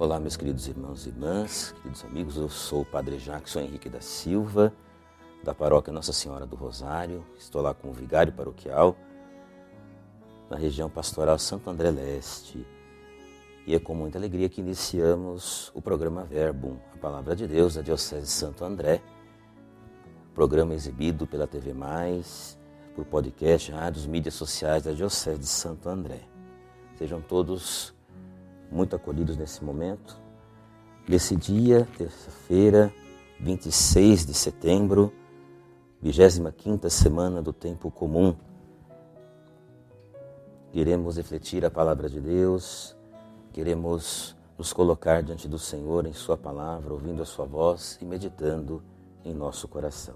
Olá, meus queridos irmãos e irmãs, queridos amigos, eu sou o Padre Jackson Henrique da Silva, da paróquia Nossa Senhora do Rosário. Estou lá como vigário paroquial na região pastoral Santo André Leste. E é com muita alegria que iniciamos o programa Verbum, a palavra de Deus da Diocese de Santo André. Programa exibido pela TV Mais, por podcast, rádios, mídias sociais da Diocese de Santo André. Sejam todos muito acolhidos nesse momento. Nesse dia, terça-feira, 26 de setembro, 25 semana do tempo comum, queremos refletir a palavra de Deus, queremos nos colocar diante do Senhor em Sua palavra, ouvindo a Sua voz e meditando em nosso coração.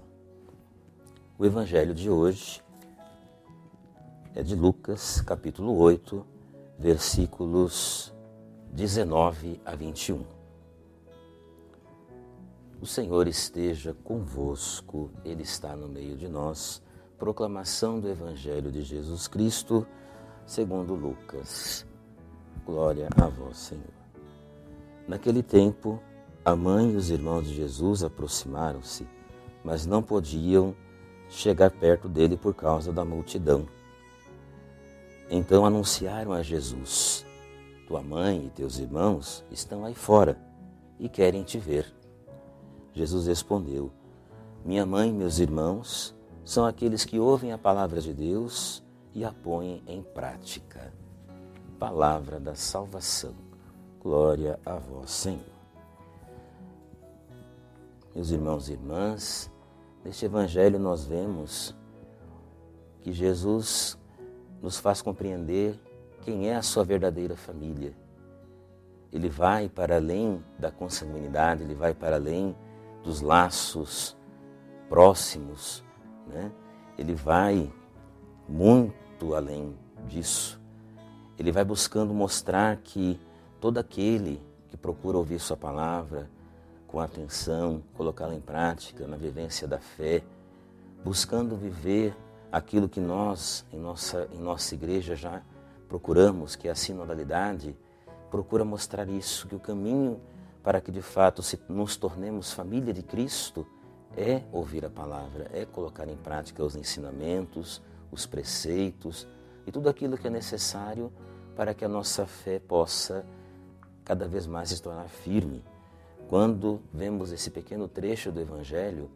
O Evangelho de hoje é de Lucas, capítulo 8, versículos 19 a 21. O Senhor esteja convosco, Ele está no meio de nós. Proclamação do Evangelho de Jesus Cristo, segundo Lucas. Glória a vós, Senhor. Naquele tempo, a mãe e os irmãos de Jesus aproximaram-se, mas não podiam chegar perto dele por causa da multidão. Então anunciaram a Jesus: tua mãe e teus irmãos estão aí fora e querem te ver. Jesus respondeu: Minha mãe e meus irmãos são aqueles que ouvem a palavra de Deus e a põem em prática. Palavra da salvação. Glória a vós, Senhor. Meus irmãos e irmãs, neste evangelho nós vemos que Jesus nos faz compreender quem é a sua verdadeira família. Ele vai para além da consanguinidade, ele vai para além dos laços próximos, né? ele vai muito além disso. Ele vai buscando mostrar que todo aquele que procura ouvir Sua palavra com atenção, colocá-la em prática, na vivência da fé, buscando viver aquilo que nós, em nossa, em nossa igreja, já procuramos, que é a sinodalidade, procura mostrar isso, que o caminho para que de fato nos tornemos família de Cristo é ouvir a palavra, é colocar em prática os ensinamentos, os preceitos e tudo aquilo que é necessário para que a nossa fé possa cada vez mais se tornar firme. Quando vemos esse pequeno trecho do Evangelho,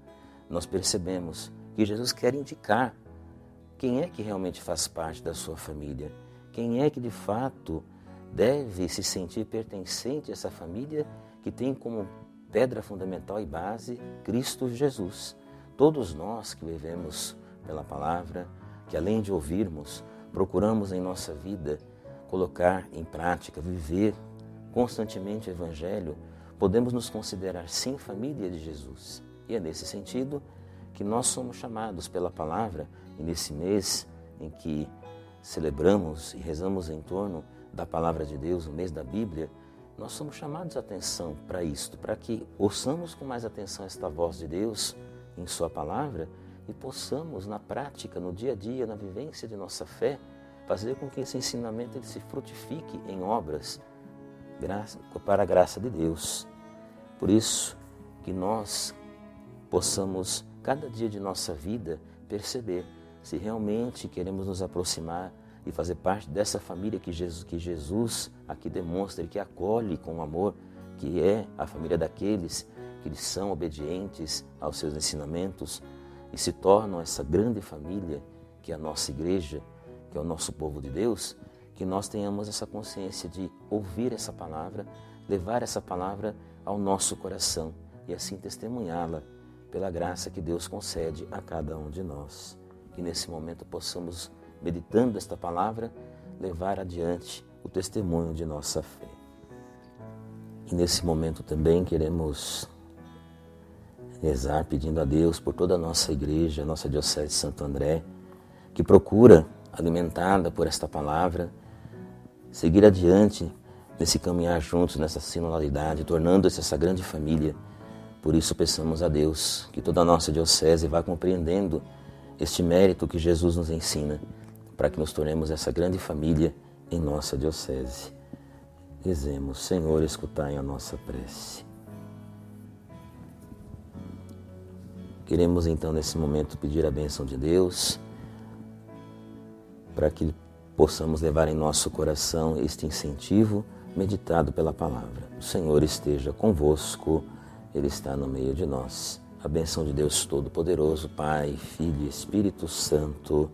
nós percebemos que Jesus quer indicar quem é que realmente faz parte da sua família quem é que de fato deve se sentir pertencente a essa família que tem como pedra fundamental e base Cristo Jesus? Todos nós que vivemos pela palavra, que além de ouvirmos, procuramos em nossa vida colocar em prática, viver constantemente o Evangelho, podemos nos considerar sim família de Jesus. E é nesse sentido que nós somos chamados pela palavra, e nesse mês em que celebramos e rezamos em torno da palavra de Deus, o mês da Bíblia, nós somos chamados a atenção para isto, para que ouçamos com mais atenção esta voz de Deus em Sua palavra e possamos, na prática, no dia a dia, na vivência de nossa fé, fazer com que esse ensinamento ele se frutifique em obras para a graça de Deus. Por isso, que nós possamos, cada dia de nossa vida, perceber se realmente queremos nos aproximar e fazer parte dessa família que Jesus, que Jesus aqui demonstra e que acolhe com amor, que é a família daqueles que são obedientes aos seus ensinamentos e se tornam essa grande família que é a nossa igreja, que é o nosso povo de Deus, que nós tenhamos essa consciência de ouvir essa palavra, levar essa palavra ao nosso coração e assim testemunhá-la pela graça que Deus concede a cada um de nós que nesse momento possamos, meditando esta palavra, levar adiante o testemunho de nossa fé. E nesse momento também queremos rezar pedindo a Deus por toda a nossa igreja, nossa Diocese de Santo André, que procura, alimentada por esta palavra, seguir adiante nesse caminhar juntos, nessa sinodalidade, tornando-se essa grande família. Por isso peçamos a Deus que toda a nossa Diocese vá compreendendo este mérito que Jesus nos ensina para que nos tornemos essa grande família em nossa diocese. Rezemos, Senhor, escutai a nossa prece. Queremos então nesse momento pedir a bênção de Deus para que possamos levar em nosso coração este incentivo meditado pela palavra. O Senhor esteja convosco, Ele está no meio de nós. A bênção de Deus Todo-Poderoso, Pai, Filho e Espírito Santo.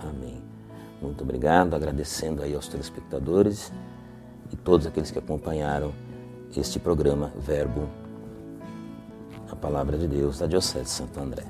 Amém. Muito obrigado, agradecendo aí aos telespectadores e todos aqueles que acompanharam este programa Verbo, a Palavra de Deus da Diocese de Santo André.